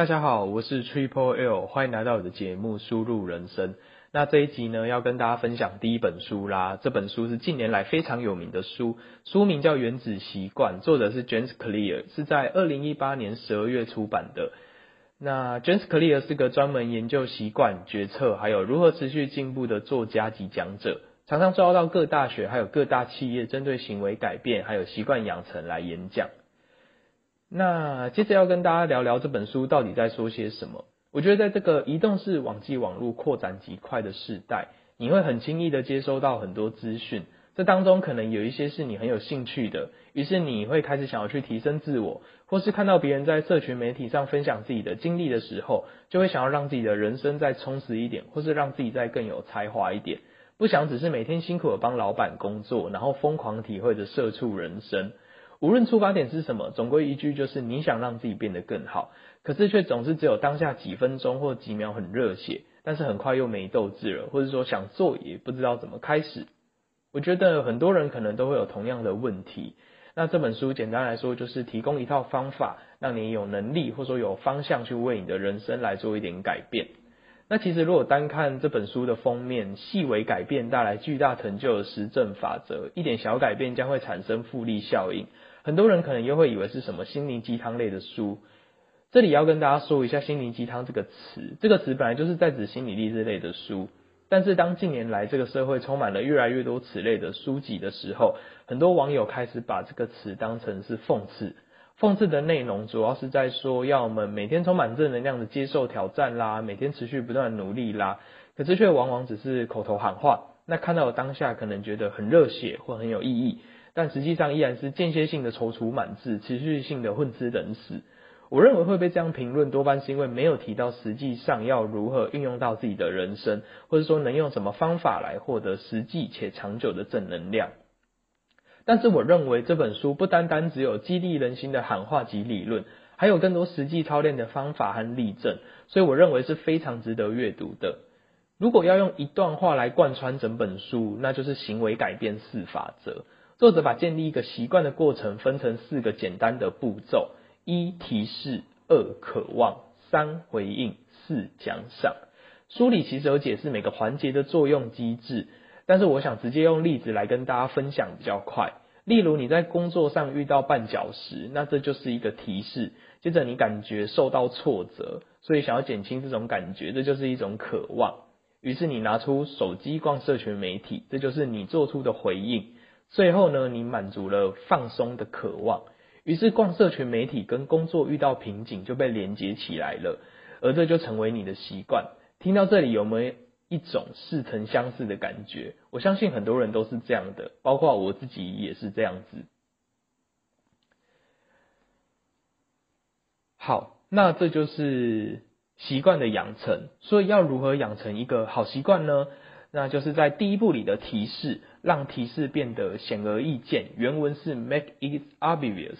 大家好，我是 Triple L，欢迎来到我的节目《输入人生》。那这一集呢，要跟大家分享第一本书啦。这本书是近年来非常有名的书，书名叫《原子习惯》，作者是 James Clear，是在二零一八年十二月出版的。那 James Clear 是个专门研究习惯、决策，还有如何持续进步的作家及讲者，常常遭到各大学还有各大企业，针对行为改变还有习惯养成来演讲。那接着要跟大家聊聊这本书到底在说些什么。我觉得在这个移动式网际网络扩展极快的时代，你会很轻易的接收到很多资讯，这当中可能有一些是你很有兴趣的，于是你会开始想要去提升自我，或是看到别人在社群媒体上分享自己的经历的时候，就会想要让自己的人生再充实一点，或是让自己再更有才华一点，不想只是每天辛苦的帮老板工作，然后疯狂体会着社畜人生。无论出发点是什么，总归一句就是你想让自己变得更好，可是却总是只有当下几分钟或几秒很热血，但是很快又没斗志了，或者说想做也不知道怎么开始。我觉得很多人可能都会有同样的问题。那这本书简单来说就是提供一套方法，让你有能力或者说有方向去为你的人生来做一点改变。那其实如果单看这本书的封面，细微改变带来巨大成就的实证法则，一点小改变将会产生复利效应。很多人可能又会以为是什么心灵鸡汤类的书，这里要跟大家说一下“心灵鸡汤”这个词。这个词本来就是在指心理励志类的书，但是当近年来这个社会充满了越来越多此类的书籍的时候，很多网友开始把这个词当成是讽刺。讽刺的内容主要是在说，要我们每天充满正能量的接受挑战啦，每天持续不断努力啦，可是却往往只是口头喊话。那看到的当下可能觉得很热血或很有意义。但实际上依然是间歇性的踌躇满志，持续性的混吃等死。我认为会被这样评论，多半是因为没有提到实际上要如何运用到自己的人生，或者说能用什么方法来获得实际且长久的正能量。但是我认为这本书不单单只有激励人心的喊话及理论，还有更多实际操练的方法和例证，所以我认为是非常值得阅读的。如果要用一段话来贯穿整本书，那就是行为改变四法则。作者把建立一个习惯的过程分成四个简单的步骤：一、提示；二、渴望；三、回应；四、奖赏。书里其实有解释每个环节的作用机制，但是我想直接用例子来跟大家分享比较快。例如你在工作上遇到绊脚石，那这就是一个提示；接着你感觉受到挫折，所以想要减轻这种感觉，这就是一种渴望。于是你拿出手机逛社群媒体，这就是你做出的回应。最后呢，你满足了放松的渴望，于是逛社群媒体跟工作遇到瓶颈就被连接起来了，而这就成为你的习惯。听到这里有没有一种似曾相识的感觉？我相信很多人都是这样的，包括我自己也是这样子。好，那这就是习惯的养成。所以要如何养成一个好习惯呢？那就是在第一步里的提示，让提示变得显而易见。原文是 make it obvious。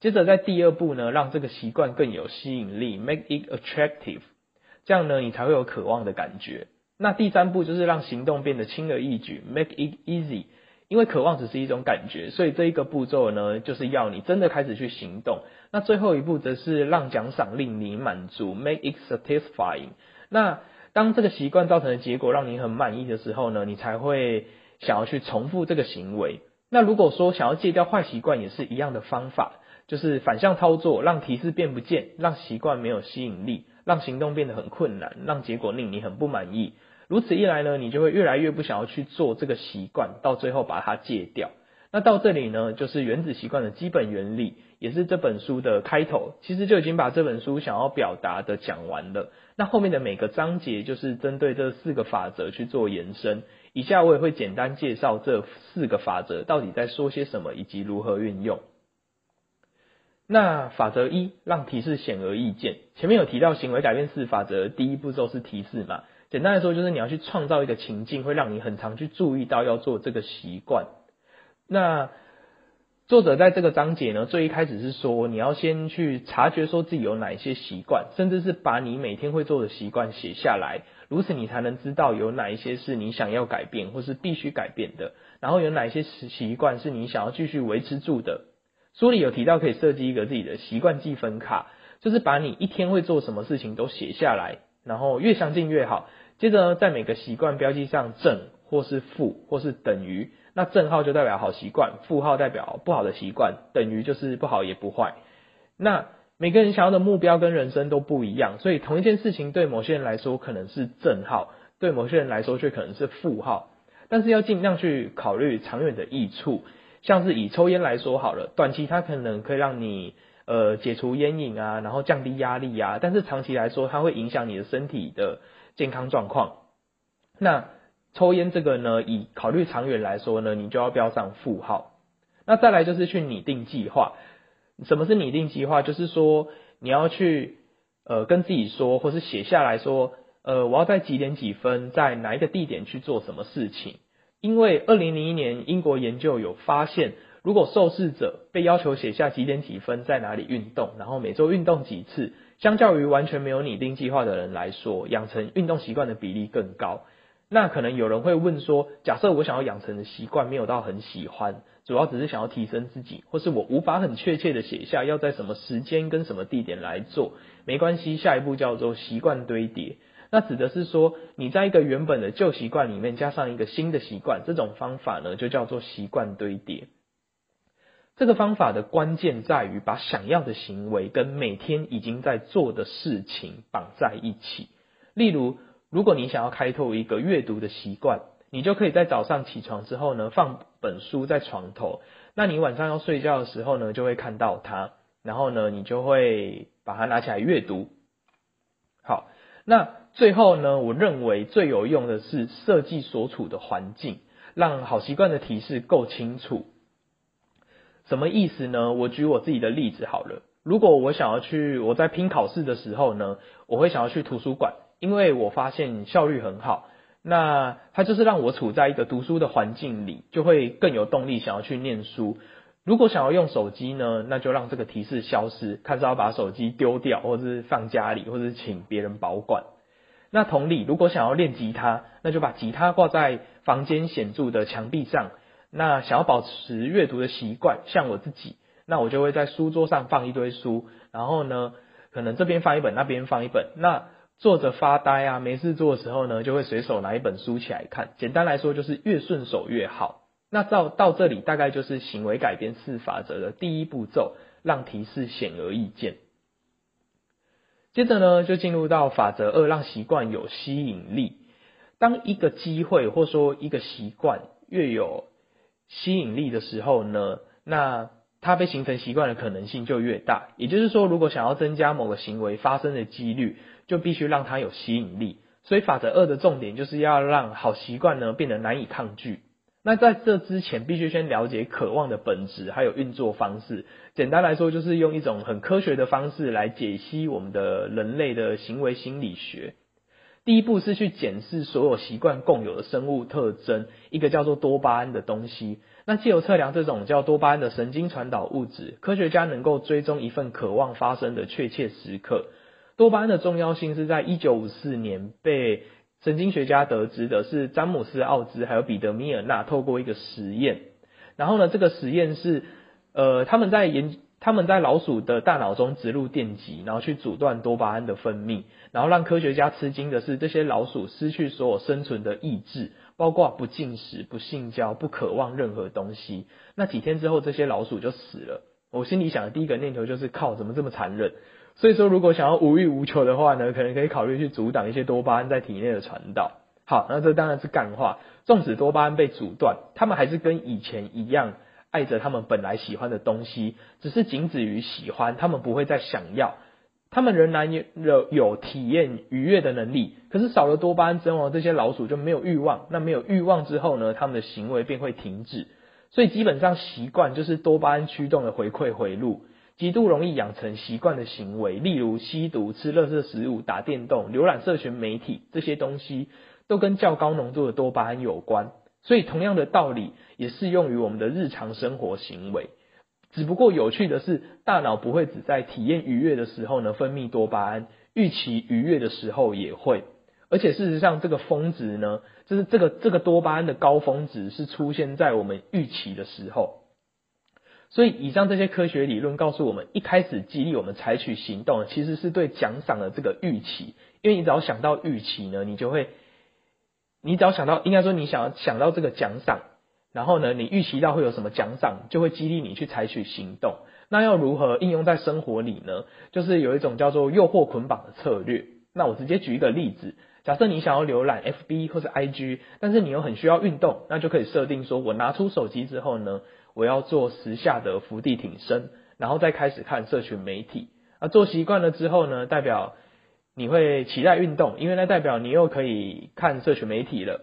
接着在第二步呢，让这个习惯更有吸引力，make it attractive。这样呢，你才会有渴望的感觉。那第三步就是让行动变得轻而易举，make it easy。因为渴望只是一种感觉，所以这一个步骤呢，就是要你真的开始去行动。那最后一步则是让奖赏令你满足，make it satisfying。那当这个习惯造成的结果让你很满意的时候呢，你才会想要去重复这个行为。那如果说想要戒掉坏习惯，也是一样的方法，就是反向操作，让提示变不见，让习惯没有吸引力，让行动变得很困难，让结果令你很不满意。如此一来呢，你就会越来越不想要去做这个习惯，到最后把它戒掉。那到这里呢，就是原子习惯的基本原理。也是这本书的开头，其实就已经把这本书想要表达的讲完了。那后面的每个章节就是针对这四个法则去做延伸。以下我也会简单介绍这四个法则到底在说些什么，以及如何运用。那法则一，让提示显而易见。前面有提到行为改变四法则，第一步骤是提示嘛。简单来说，就是你要去创造一个情境，会让你很常去注意到要做这个习惯。那作者在这个章节呢，最一开始是说，你要先去察觉说自己有哪一些习惯，甚至是把你每天会做的习惯写下来，如此你才能知道有哪一些是你想要改变或是必须改变的，然后有哪一些习习惯是你想要继续维持住的。书里有提到可以设计一个自己的习惯记分卡，就是把你一天会做什么事情都写下来，然后越详尽越好。接着呢，在每个习惯标记上正或是负或是等于，那正号就代表好习惯，负号代表不好的习惯，等于就是不好也不坏。那每个人想要的目标跟人生都不一样，所以同一件事情对某些人来说可能是正号，对某些人来说却可能是负号。但是要尽量去考虑长远的益处，像是以抽烟来说好了，短期它可能可以让你呃解除烟瘾啊，然后降低压力啊，但是长期来说它会影响你的身体的健康状况。那抽烟这个呢，以考虑长远来说呢，你就要标上负号。那再来就是去拟定计划。什么是拟定计划？就是说你要去呃跟自己说，或是写下来说。呃，我要在几点几分，在哪一个地点去做什么事情？因为二零零一年英国研究有发现，如果受试者被要求写下几点几分在哪里运动，然后每周运动几次，相较于完全没有拟定计划的人来说，养成运动习惯的比例更高。那可能有人会问说，假设我想要养成的习惯没有到很喜欢，主要只是想要提升自己，或是我无法很确切的写下要在什么时间跟什么地点来做，没关系，下一步叫做习惯堆叠。那指的是说，你在一个原本的旧习惯里面加上一个新的习惯，这种方法呢就叫做习惯堆叠。这个方法的关键在于把想要的行为跟每天已经在做的事情绑在一起。例如，如果你想要开拓一个阅读的习惯，你就可以在早上起床之后呢，放本书在床头，那你晚上要睡觉的时候呢，就会看到它，然后呢，你就会把它拿起来阅读。好，那。最后呢，我认为最有用的是设计所处的环境，让好习惯的提示够清楚。什么意思呢？我举我自己的例子好了。如果我想要去，我在拼考试的时候呢，我会想要去图书馆，因为我发现效率很好。那它就是让我处在一个读书的环境里，就会更有动力想要去念书。如果想要用手机呢，那就让这个提示消失，看是要把手机丢掉，或者是放家里，或者是请别人保管。那同理，如果想要练吉他，那就把吉他挂在房间显著的墙壁上。那想要保持阅读的习惯，像我自己，那我就会在书桌上放一堆书，然后呢，可能这边放一本，那边放一本。那坐着发呆啊，没事做的时候呢，就会随手拿一本书起来看。简单来说，就是越顺手越好。那到到这里，大概就是行为改变四法则的第一步骤，让提示显而易见。接着呢，就进入到法则二，让习惯有吸引力。当一个机会或说一个习惯越有吸引力的时候呢，那它被形成习惯的可能性就越大。也就是说，如果想要增加某个行为发生的几率，就必须让它有吸引力。所以法则二的重点就是要让好习惯呢变得难以抗拒。那在这之前，必须先了解渴望的本质，还有运作方式。简单来说，就是用一种很科学的方式来解析我们的人类的行为心理学。第一步是去检视所有习惯共有的生物特征，一个叫做多巴胺的东西。那借由测量这种叫多巴胺的神经传导物质，科学家能够追踪一份渴望发生的确切时刻。多巴胺的重要性是在一九五四年被神经学家得知的是，詹姆斯·奥兹还有彼得·米尔纳透过一个实验，然后呢，这个实验是，呃，他们在研，他们在老鼠的大脑中植入电极，然后去阻断多巴胺的分泌，然后让科学家吃惊的是，这些老鼠失去所有生存的意志，包括不进食、不性交、不渴望任何东西。那几天之后，这些老鼠就死了。我心里想的第一个念头就是，靠，怎么这么残忍？所以说，如果想要无欲无求的话呢，可能可以考虑去阻挡一些多巴胺在体内的传导。好，那这当然是干话。纵使多巴胺被阻断，他们还是跟以前一样爱着他们本来喜欢的东西，只是仅止于喜欢，他们不会再想要。他们仍然有有体验愉悦的能力，可是少了多巴胺之后，这些老鼠就没有欲望。那没有欲望之后呢，他们的行为便会停止。所以基本上习惯就是多巴胺驱动的回馈回路。极度容易养成习惯的行为，例如吸毒、吃垃圾食物、打电动、浏览社群媒体，这些东西都跟较高浓度的多巴胺有关。所以，同样的道理也适用于我们的日常生活行为。只不过有趣的是，大脑不会只在体验愉悦的时候呢分泌多巴胺，预期愉悦的时候也会。而且事实上，这个峰值呢，就是这个这个多巴胺的高峰值是出现在我们预期的时候。所以以上这些科学理论告诉我们，一开始激励我们采取行动，其实是对奖赏的这个预期。因为你只要想到预期呢，你就会，你只要想到，应该说你想要想到这个奖赏，然后呢，你预期到会有什么奖赏，就会激励你去采取行动。那要如何应用在生活里呢？就是有一种叫做诱惑捆绑的策略。那我直接举一个例子，假设你想要浏览 FB 或是 IG，但是你又很需要运动，那就可以设定说，我拿出手机之后呢，我要做十下的伏地挺身，然后再开始看社群媒体。啊，做习惯了之后呢，代表你会期待运动，因为那代表你又可以看社群媒体了。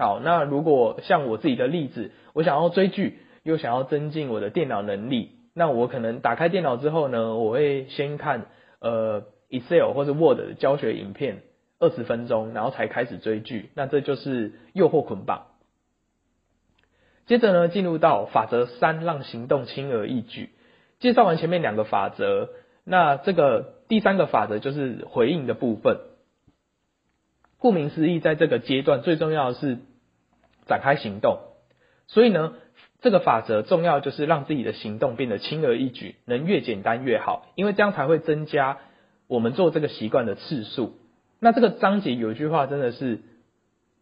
好，那如果像我自己的例子，我想要追剧，又想要增进我的电脑能力，那我可能打开电脑之后呢，我会先看呃。Excel 或者 Word 的教学影片二十分钟，然后才开始追剧，那这就是诱惑捆绑。接着呢，进入到法则三，让行动轻而易举。介绍完前面两个法则，那这个第三个法则就是回应的部分。顾名思义，在这个阶段最重要的是展开行动。所以呢，这个法则重要就是让自己的行动变得轻而易举，能越简单越好，因为这样才会增加。我们做这个习惯的次数，那这个章节有一句话真的是，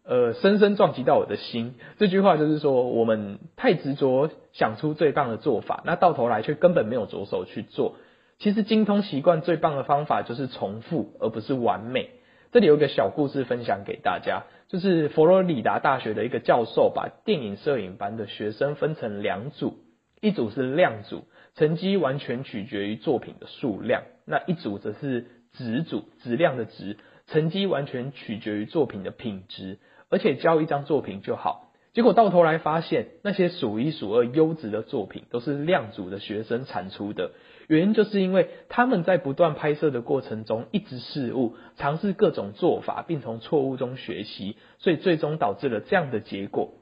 呃，深深撞击到我的心。这句话就是说，我们太执着想出最棒的做法，那到头来却根本没有着手去做。其实精通习惯最棒的方法就是重复，而不是完美。这里有一个小故事分享给大家，就是佛罗里达大学的一个教授把电影摄影班的学生分成两组，一组是量组。成绩完全取决于作品的数量，那一组则是质组，质量的质，成绩完全取决于作品的品质，而且交一张作品就好。结果到头来发现，那些数一数二优质的作品都是量组的学生产出的，原因就是因为他们在不断拍摄的过程中一直试误，尝试各种做法，并从错误中学习，所以最终导致了这样的结果。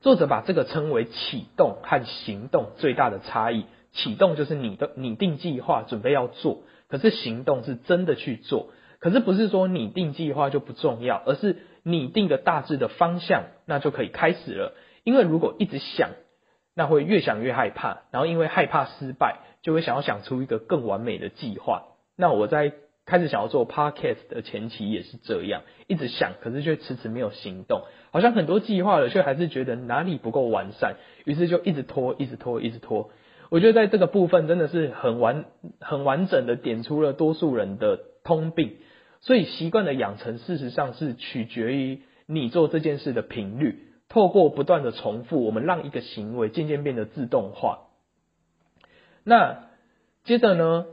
作者把这个称为启动和行动最大的差异。启动就是你的拟定计划，准备要做；可是行动是真的去做。可是不是说拟定计划就不重要，而是拟定的大致的方向，那就可以开始了。因为如果一直想，那会越想越害怕，然后因为害怕失败，就会想要想出一个更完美的计划。那我在。开始想要做 podcast 的前期也是这样，一直想，可是却迟迟没有行动，好像很多计划了，却还是觉得哪里不够完善，于是就一直拖，一直拖，一直拖。我觉得在这个部分真的是很完、很完整的点出了多数人的通病。所以习惯的养成，事实上是取决于你做这件事的频率。透过不断的重复，我们让一个行为渐渐变得自动化。那接着呢，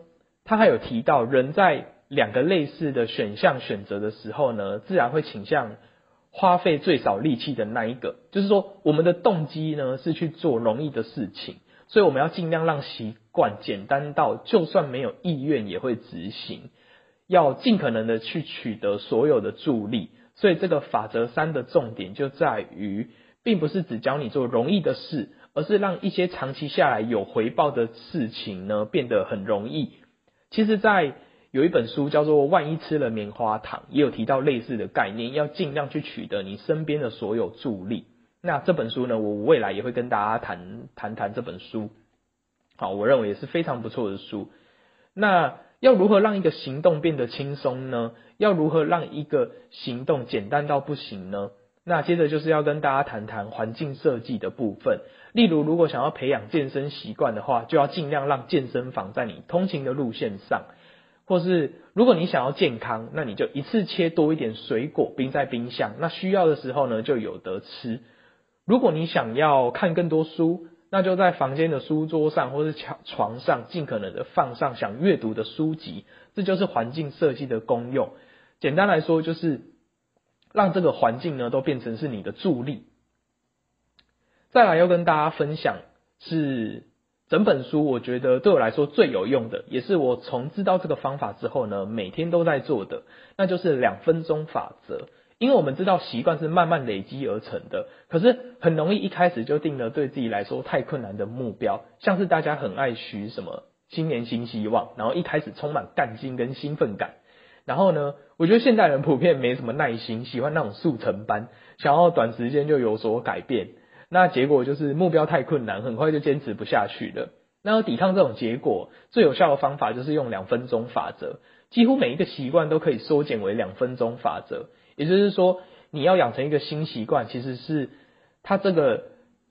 他还有提到人在两个类似的选项选择的时候呢，自然会倾向花费最少力气的那一个。就是说，我们的动机呢是去做容易的事情，所以我们要尽量让习惯简单到就算没有意愿也会执行，要尽可能的去取得所有的助力。所以这个法则三的重点就在于，并不是只教你做容易的事，而是让一些长期下来有回报的事情呢变得很容易。其实，在有一本书叫做《万一吃了棉花糖》，也有提到类似的概念，要尽量去取得你身边的所有助力。那这本书呢，我未来也会跟大家谈谈谈这本书。好，我认为也是非常不错的书。那要如何让一个行动变得轻松呢？要如何让一个行动简单到不行呢？那接着就是要跟大家谈谈环境设计的部分。例如，如果想要培养健身习惯的话，就要尽量让健身房在你通勤的路线上。或是如果你想要健康，那你就一次切多一点水果，冰在冰箱，那需要的时候呢就有得吃。如果你想要看更多书，那就在房间的书桌上或是床上，尽可能的放上想阅读的书籍，这就是环境设计的功用。简单来说，就是让这个环境呢都变成是你的助力。再来要跟大家分享是。整本书我觉得对我来说最有用的，也是我从知道这个方法之后呢，每天都在做的，那就是两分钟法则。因为我们知道习惯是慢慢累积而成的，可是很容易一开始就定了对自己来说太困难的目标，像是大家很爱许什么新年新希望，然后一开始充满干劲跟兴奋感，然后呢，我觉得现代人普遍没什么耐心，喜欢那种速成班，想要短时间就有所改变。那结果就是目标太困难，很快就坚持不下去了。那要抵抗这种结果，最有效的方法就是用两分钟法则。几乎每一个习惯都可以缩减为两分钟法则。也就是说，你要养成一个新习惯，其实是它这个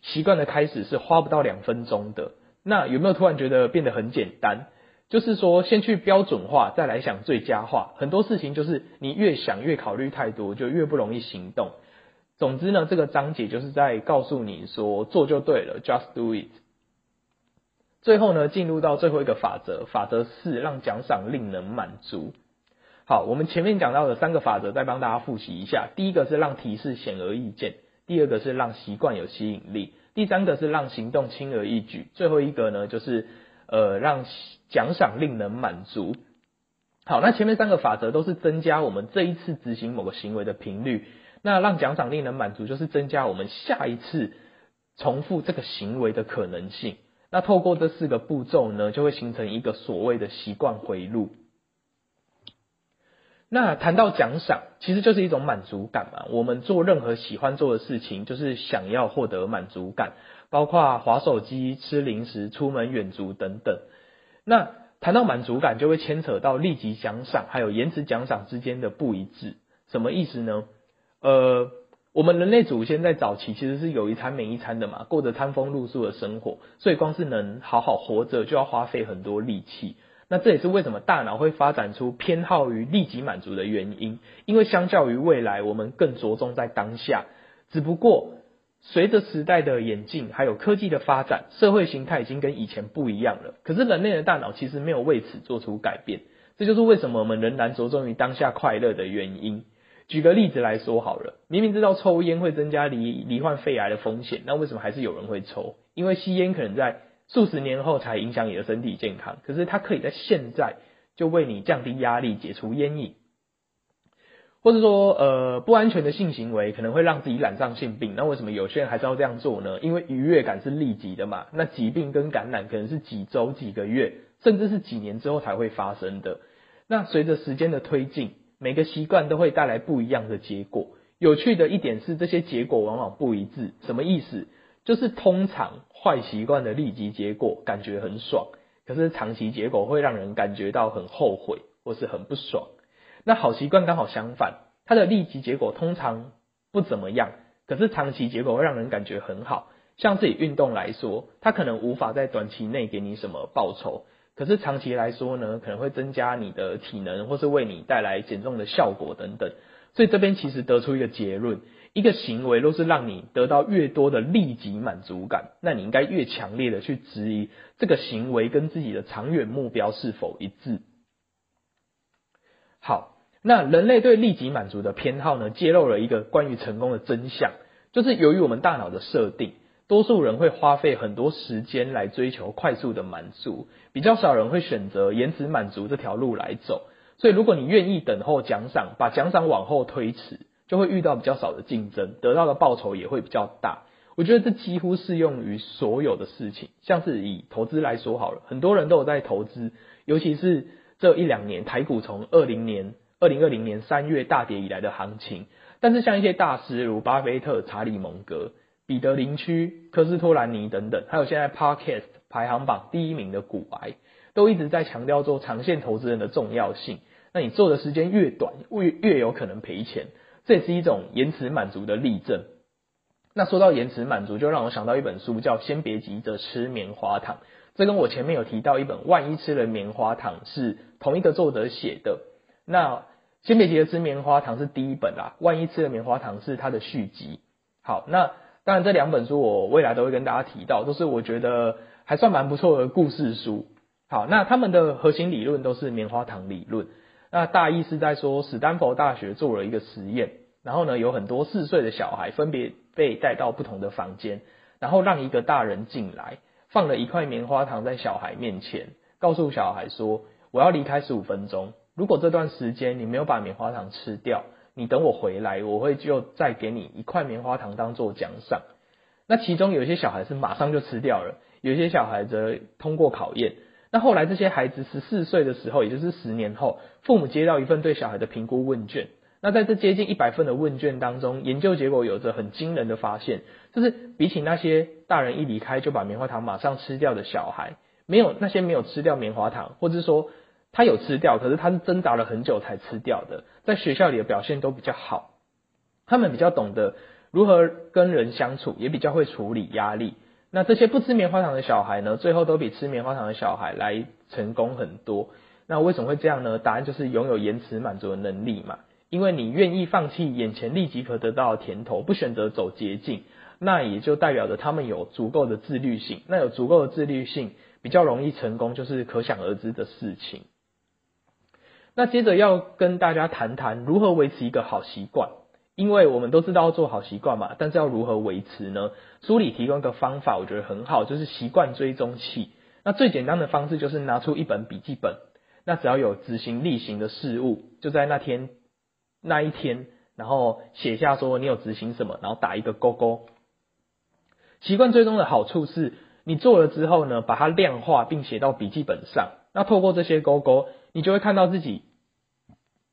习惯的开始是花不到两分钟的。那有没有突然觉得变得很简单？就是说，先去标准化，再来想最佳化。很多事情就是你越想越考虑太多，就越不容易行动。总之呢，这个章节就是在告诉你说，做就对了，just do it。最后呢，进入到最后一个法则，法则四，让奖赏令人满足。好，我们前面讲到的三个法则，再帮大家复习一下。第一个是让提示显而易见，第二个是让习惯有吸引力，第三个是让行动轻而易举。最后一个呢，就是呃，让奖赏令人满足。好，那前面三个法则都是增加我们这一次执行某个行为的频率。那让奖赏令人满足，就是增加我们下一次重复这个行为的可能性。那透过这四个步骤呢，就会形成一个所谓的习惯回路。那谈到奖赏，其实就是一种满足感嘛。我们做任何喜欢做的事情，就是想要获得满足感，包括滑手机、吃零食、出门远足等等。那谈到满足感，就会牵扯到立即奖赏还有延迟奖赏之间的不一致。什么意思呢？呃。我们人类祖先在早期其实是有一餐没一餐的嘛，过着餐风露宿的生活，所以光是能好好活着就要花费很多力气。那这也是为什么大脑会发展出偏好于立即满足的原因，因为相较于未来，我们更着重在当下。只不过随着时代的演进，还有科技的发展，社会形态已经跟以前不一样了。可是人类的大脑其实没有为此做出改变，这就是为什么我们仍然着重于当下快乐的原因。举个例子来说好了，明明知道抽烟会增加罹罹患肺癌的风险，那为什么还是有人会抽？因为吸烟可能在数十年后才影响你的身体健康，可是它可以在现在就为你降低压力、解除烟瘾。或者说，呃，不安全的性行为可能会让自己染上性病，那为什么有些人还是要这样做呢？因为愉悦感是立即的嘛，那疾病跟感染可能是几周、几个月，甚至是几年之后才会发生的。那随着时间的推进，每个习惯都会带来不一样的结果。有趣的一点是，这些结果往往不一致。什么意思？就是通常坏习惯的立即结果感觉很爽，可是长期结果会让人感觉到很后悔或是很不爽。那好习惯刚好相反，它的立即结果通常不怎么样，可是长期结果会让人感觉很好。像自己运动来说，它可能无法在短期内给你什么报酬。可是长期来说呢，可能会增加你的体能，或是为你带来减重的效果等等。所以这边其实得出一个结论：一个行为若是让你得到越多的立即满足感，那你应该越强烈的去质疑这个行为跟自己的长远目标是否一致。好，那人类对立即满足的偏好呢，揭露了一个关于成功的真相，就是由于我们大脑的设定。多数人会花费很多时间来追求快速的满足，比较少人会选择延迟满足这条路来走。所以，如果你愿意等候奖赏，把奖赏往后推迟，就会遇到比较少的竞争，得到的报酬也会比较大。我觉得这几乎适用于所有的事情，像是以投资来说好了，很多人都有在投资，尤其是这一两年台股从二零年、二零二零年三月大跌以来的行情。但是，像一些大师如巴菲特、查理蒙格。彼得林区、科斯托兰尼等等，还有现在 Podcast 排行榜第一名的股癌，都一直在强调做长线投资人的重要性。那你做的时间越短，越越有可能赔钱，这也是一种延迟满足的例证。那说到延迟满足，就让我想到一本书，叫《先别急着吃棉花糖》。这跟我前面有提到一本《万一吃了棉花糖》是同一个作者写的。那《先别急着吃棉花糖》是第一本啦，《万一吃了棉花糖》是它的续集。好，那。当然，这两本书我未来都会跟大家提到，都是我觉得还算蛮不错的故事书。好，那他们的核心理论都是棉花糖理论。那大意是在说，史丹佛大学做了一个实验，然后呢，有很多四岁的小孩分别被带到不同的房间，然后让一个大人进来，放了一块棉花糖在小孩面前，告诉小孩说：“我要离开十五分钟，如果这段时间你没有把棉花糖吃掉。”你等我回来，我会就再给你一块棉花糖当做奖赏。那其中有些小孩是马上就吃掉了，有些小孩则通过考验。那后来这些孩子十四岁的时候，也就是十年后，父母接到一份对小孩的评估问卷，那在这接近一百份的问卷当中，研究结果有着很惊人的发现，就是比起那些大人一离开就把棉花糖马上吃掉的小孩，没有那些没有吃掉棉花糖，或者说他有吃掉，可是他是挣扎了很久才吃掉的，在学校里的表现都比较好。他们比较懂得如何跟人相处，也比较会处理压力。那这些不吃棉花糖的小孩呢，最后都比吃棉花糖的小孩来成功很多。那为什么会这样呢？答案就是拥有延迟满足的能力嘛。因为你愿意放弃眼前立即可得到的甜头，不选择走捷径，那也就代表着他们有足够的自律性。那有足够的自律性，比较容易成功，就是可想而知的事情。那接着要跟大家谈谈如何维持一个好习惯。因为我们都知道要做好习惯嘛，但是要如何维持呢？书里提供一个方法，我觉得很好，就是习惯追踪器。那最简单的方式就是拿出一本笔记本，那只要有执行例行的事物，就在那天那一天，然后写下说你有执行什么，然后打一个勾勾。习惯追踪的好处是，你做了之后呢，把它量化并写到笔记本上。那透过这些勾勾，你就会看到自己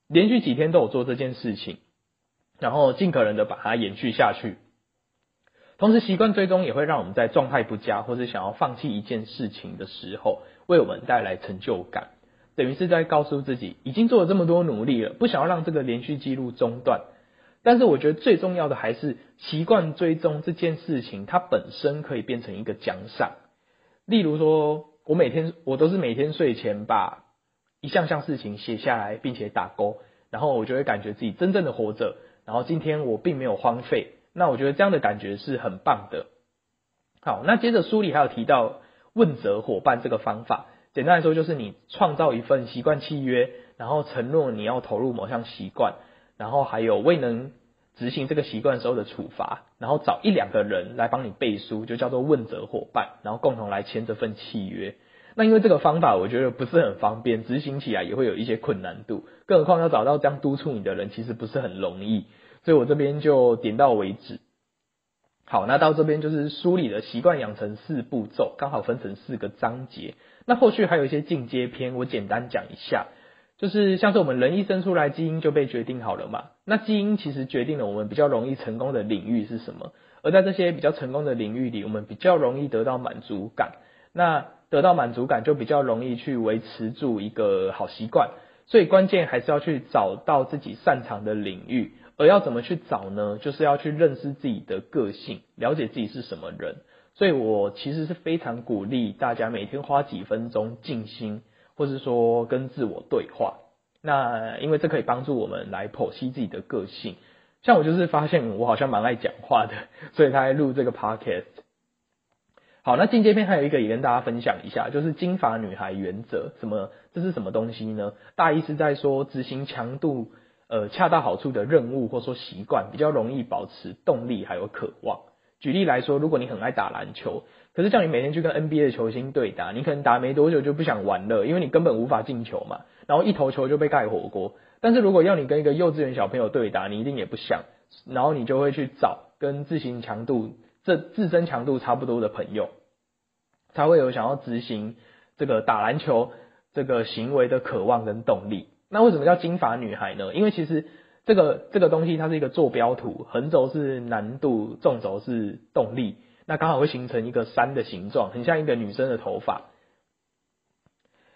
连续几天都有做这件事情。然后尽可能的把它延续下去，同时习惯追踪也会让我们在状态不佳或者想要放弃一件事情的时候，为我们带来成就感，等于是在告诉自己已经做了这么多努力了，不想要让这个连续记录中断。但是我觉得最重要的还是习惯追踪这件事情，它本身可以变成一个奖赏。例如说，我每天我都是每天睡前把一项项事情写下来，并且打勾，然后我就会感觉自己真正的活着。然后今天我并没有荒废，那我觉得这样的感觉是很棒的。好，那接着书里还有提到问责伙伴这个方法，简单来说就是你创造一份习惯契约，然后承诺你要投入某项习惯，然后还有未能执行这个习惯时候的处罚，然后找一两个人来帮你背书，就叫做问责伙伴，然后共同来签这份契约。那因为这个方法我觉得不是很方便，执行起来也会有一些困难度，更何况要找到这样督促你的人，其实不是很容易，所以我这边就点到为止。好，那到这边就是梳理的习惯养成四步骤，刚好分成四个章节。那后续还有一些进阶篇，我简单讲一下，就是像是我们人一生出来，基因就被决定好了嘛。那基因其实决定了我们比较容易成功的领域是什么，而在这些比较成功的领域里，我们比较容易得到满足感。那得到满足感就比较容易去维持住一个好习惯，所以关键还是要去找到自己擅长的领域。而要怎么去找呢？就是要去认识自己的个性，了解自己是什么人。所以我其实是非常鼓励大家每天花几分钟静心，或是说跟自我对话。那因为这可以帮助我们来剖析自己的个性。像我就是发现我好像蛮爱讲话的，所以他还录这个 podcast。好，那进阶篇还有一个也跟大家分享一下，就是金发女孩原则。什么？这是什么东西呢？大意是在说执行强度呃恰到好处的任务，或说习惯，比较容易保持动力还有渴望。举例来说，如果你很爱打篮球，可是叫你每天去跟 NBA 的球星对打，你可能打没多久就不想玩了，因为你根本无法进球嘛，然后一投球就被盖火锅。但是如果要你跟一个幼稚园小朋友对打，你一定也不想，然后你就会去找跟自行强度这自身强度差不多的朋友。才会有想要执行这个打篮球这个行为的渴望跟动力。那为什么叫金发女孩呢？因为其实这个这个东西它是一个坐标图，横轴是难度，纵轴是动力，那刚好会形成一个山的形状，很像一个女生的头发。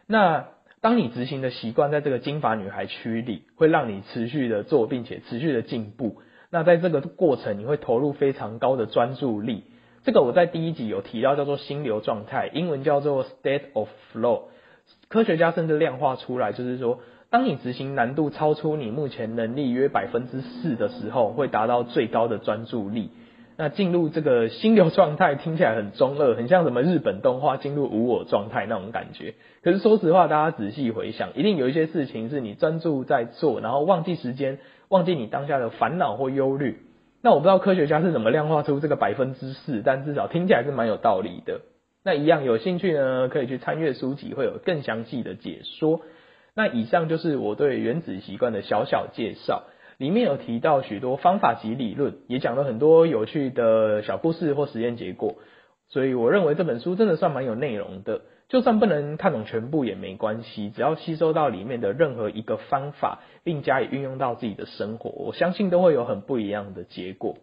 那当你执行的习惯在这个金发女孩区里，会让你持续的做，并且持续的进步。那在这个过程，你会投入非常高的专注力。这个我在第一集有提到，叫做心流状态，英文叫做 state of flow。科学家甚至量化出来，就是说，当你执行难度超出你目前能力约百分之四的时候，会达到最高的专注力。那进入这个心流状态听起来很中二，很像什么日本动画进入无我状态那种感觉。可是说实话，大家仔细回想，一定有一些事情是你专注在做，然后忘记时间，忘记你当下的烦恼或忧虑。那我不知道科学家是怎么量化出这个百分之四，但至少听起来是蛮有道理的。那一样有兴趣呢，可以去参阅书籍，会有更详细的解说。那以上就是我对原子习惯的小小介绍，里面有提到许多方法及理论，也讲了很多有趣的小故事或实验结果。所以我认为这本书真的算蛮有内容的。就算不能看懂全部也没关系，只要吸收到里面的任何一个方法，并加以运用到自己的生活，我相信都会有很不一样的结果。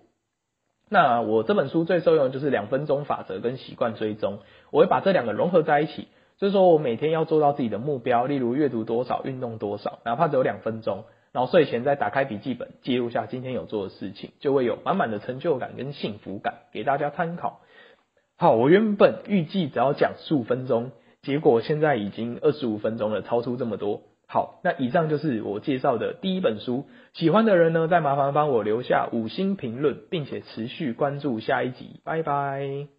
那我这本书最受用的就是两分钟法则跟习惯追踪，我会把这两个融合在一起，就是说我每天要做到自己的目标，例如阅读多少、运动多少，哪怕只有两分钟，然后睡前再打开笔记本记录下今天有做的事情，就会有满满的成就感跟幸福感，给大家参考。好，我原本预计只要讲十五分钟，结果现在已经二十五分钟了，超出这么多。好，那以上就是我介绍的第一本书，喜欢的人呢，再麻烦帮我留下五星评论，并且持续关注下一集，拜拜。